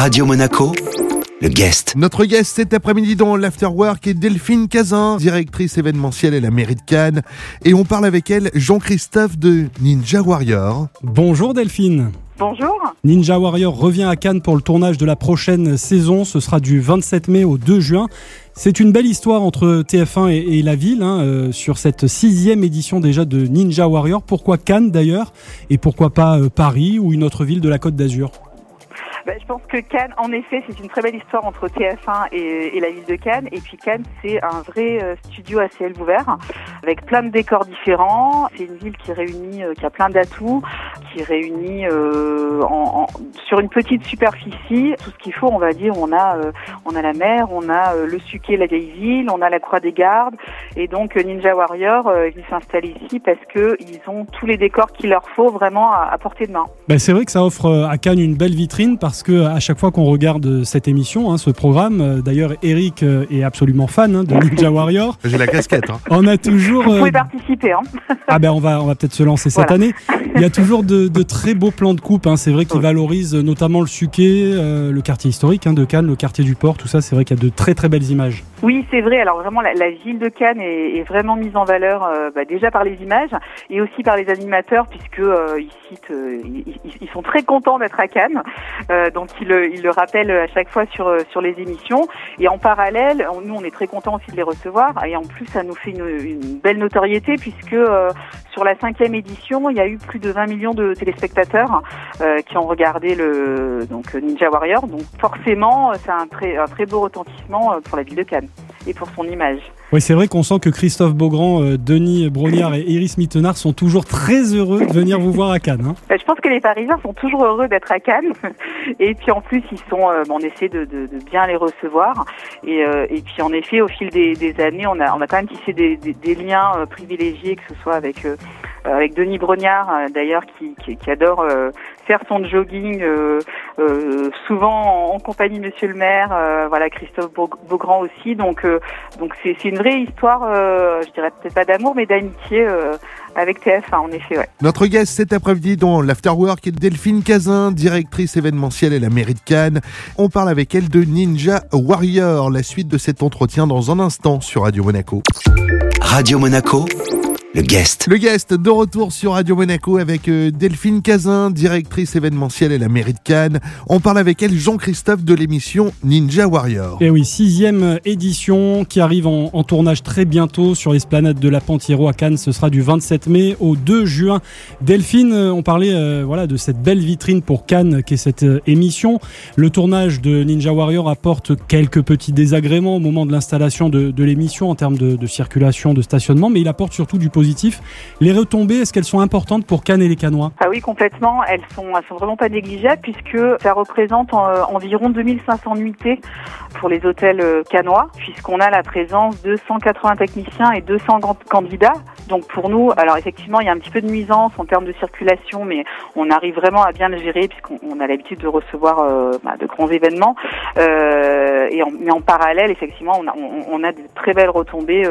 Radio Monaco, le guest. Notre guest cet après-midi dans l'Afterwork est Delphine Cazin, directrice événementielle à la mairie de Cannes. Et on parle avec elle Jean-Christophe de Ninja Warrior. Bonjour Delphine. Bonjour. Ninja Warrior revient à Cannes pour le tournage de la prochaine saison. Ce sera du 27 mai au 2 juin. C'est une belle histoire entre TF1 et, la ville hein, euh, sur cette sixième édition déjà de Ninja Warrior. Pourquoi Cannes d'ailleurs? Et pourquoi pas euh, Paris ou une autre ville de la Côte d'Azur? Bah, je pense que Cannes, en effet, c'est une très belle histoire entre TF1 et, la ville de Cannes. Et puis Cannes, c'est un vrai euh, studio à ciel ouvert, avec plein de décors différents. C'est une ville qui réunit, euh, qui a plein d'atouts, qui réunit euh, sur une petite superficie tout ce qu'il faut. On va dire, on a, euh, on a la mer, on a le Suquet, la vieille ville, on a la Croix des Gardes. Et donc Ninja Warrior, ils s'installent ici parce que ils ont tous les décors qu'il leur faut vraiment à, à portée de main. Ben, c'est vrai que ça offre à Cannes une belle vitrine parce que à chaque fois qu'on regarde cette émission, hein, ce programme, euh, d'ailleurs Eric euh, est absolument fan hein, de Ninja Warrior. J'ai la casquette. Hein. On a toujours. Vous pouvez euh, participer. Hein. ah ben on va on va peut-être se lancer cette année. Il y a toujours de, de très beaux plans de coupe. Hein. C'est vrai qu'ils valorisent notamment le Suquet, le quartier historique de Cannes, le quartier du port, tout ça. C'est vrai qu'il y a de très très belles images. Oui, c'est vrai. Alors vraiment, la, la, ville de Cannes est, est vraiment mise en valeur bah, déjà par les images et aussi par les animateurs puisque ils citent, ils, ils, sont très contents d'être à Cannes. donc ils le, ils le rappellent à chaque fois sur, sur les émissions. Et en parallèle, nous, on est très contents aussi de les recevoir. Et en plus, ça nous fait une, une belle notoriété puisque euh, sur la cinquième édition, il y a eu plus de 20 millions de téléspectateurs euh, qui ont regardé le donc Ninja Warrior. Donc forcément, c'est un très, un très beau retentissement pour la ville de Cannes et pour son image. Oui, c'est vrai qu'on sent que Christophe Beaugrand, euh, Denis Brognard et Iris Mittenard sont toujours très heureux de venir vous voir à Cannes. Hein. Je pense que les Parisiens sont toujours heureux d'être à Cannes. Et puis en plus, ils sont, euh, on essaie de, de, de, bien les recevoir. Et, euh, et, puis en effet, au fil des, des, années, on a, on a quand même tissé des, des, des liens privilégiés, que ce soit avec avec Denis Brognard, d'ailleurs, qui, qui, qui, adore faire son jogging, souvent en, compagnie de Monsieur le Maire. voilà, Christophe Beaugrand aussi. Donc, donc c'est une vraie histoire, euh, je dirais peut-être pas d'amour, mais d'amitié euh, avec TF1, en effet. Ouais. Notre guest cet après-midi dans l'Afterwork est Delphine Cazin, directrice événementielle à la mairie de Cannes. On parle avec elle de Ninja Warrior. La suite de cet entretien dans un instant sur Radio Monaco. Radio Monaco le guest. Le guest de retour sur Radio Monaco avec euh, Delphine Cazin, directrice événementielle à la mairie de Cannes. On parle avec elle Jean-Christophe de l'émission Ninja Warrior. Et oui, sixième édition qui arrive en, en tournage très bientôt sur l'esplanade de la Pantiero à Cannes. Ce sera du 27 mai au 2 juin. Delphine, euh, on parlait euh, voilà de cette belle vitrine pour Cannes qu'est cette euh, émission. Le tournage de Ninja Warrior apporte quelques petits désagréments au moment de l'installation de, de l'émission en termes de, de circulation, de stationnement, mais il apporte surtout du positif. Les retombées, est-ce qu'elles sont importantes pour Cannes et les Canois? Ah oui, complètement. Elles sont, sont vraiment pas négligeables puisque ça représente en, euh, environ 2500 nuitées pour les hôtels euh, canois, puisqu'on a la présence de 180 techniciens et 200 candidats. Donc pour nous, alors effectivement, il y a un petit peu de nuisance en termes de circulation, mais on arrive vraiment à bien le gérer puisqu'on a l'habitude de recevoir euh, bah, de grands événements. Et mais en parallèle, effectivement, on a, on, de très belles retombées.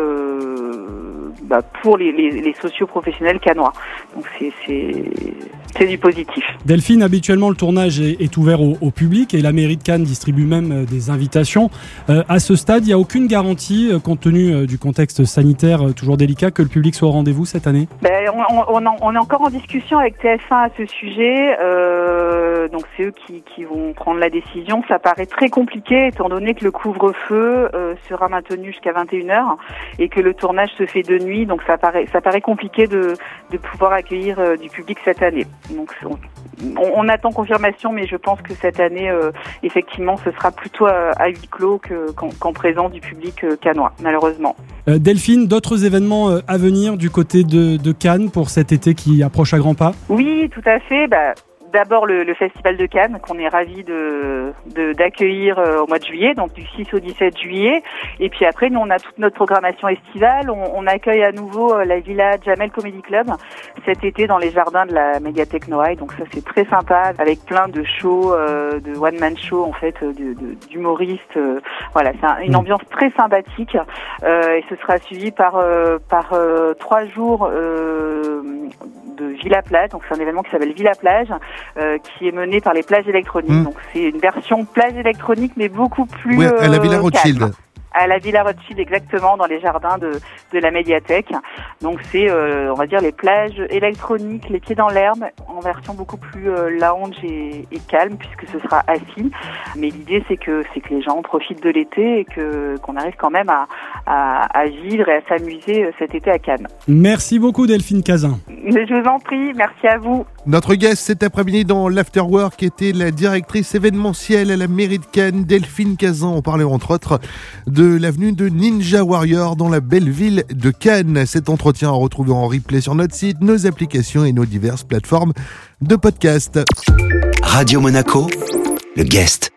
Bah, pour les, les, les socio-professionnels canois. Donc c'est du positif. Delphine, habituellement le tournage est, est ouvert au, au, public et la mairie de Cannes distribue même euh, des invitations. Euh, à ce stade, il n'y a aucune garantie, euh, compte tenu euh, du contexte sanitaire toujours délicat, que le public soit au rendez-vous cette année? Ben, on, on, on, est encore en discussion avec TF1 à ce sujet. C'est eux qui, qui, vont prendre la décision. Ça paraît très compliqué étant donné que le couvre-feu sera maintenu jusqu'à 21h et que le tournage se fait de nuit, donc ça paraît, ça paraît compliqué de, de pouvoir accueillir euh, du public cette année. Donc on, on, attend confirmation, mais je pense que cette année, euh, effectivement, ce sera plutôt à, à huis clos qu'en qu présence du public euh, canois, malheureusement. Euh, Delphine, d'autres événements euh, à venir du côté de, de, Cannes pour cet été qui approche à grands pas? Oui, tout à fait. Bah, d'abord le, le, Festival de Cannes qu'on est ravi de d'accueillir euh, au mois de juillet, donc du 6 au 17 juillet. Et puis après, nous on a toute notre programmation estivale. On, on accueille à nouveau euh, la Villa Jamel Comedy Club cet été dans les jardins de la médiathèque Noailles. Donc ça c'est très sympa avec plein de shows, euh, de one man show en fait, d'humoristes. Euh, voilà, c'est une ambiance très sympathique. Euh, et ce sera suivi par par trois jours de Villa Plage. Donc c'est un événement qui s'appelle Villa Plage, qui est mené par les plages électroniques. Mm. Donc c'est une version plage électronique, mais beaucoup plus Oui, à la Villa euh, Rothschild. calme. À la Villa Rothschild, exactement, dans les jardins de, de la médiathèque. Donc c'est, euh, on va dire, les plages électroniques, les pieds dans l'herbe, en version beaucoup plus euh, lounge et, et calme, puisque ce sera assis. Mais l'idée, c'est que c'est que les gens profitent de l'été et que qu'on arrive quand même à, à, à vivre et à s'amuser euh, cet été à Cannes. Merci beaucoup Delphine Cazin. Mais je vous en prie, merci à vous. Notre guest cet après-midi dans l'Afterwork était la directrice événementielle à la mairie de Cannes, Delphine Cazan. On parlait entre autres de l'avenue de Ninja Warrior dans la belle ville de Cannes. Cet entretien à retrouver en replay sur notre site, nos applications et nos diverses plateformes de podcast. Radio Monaco, le guest.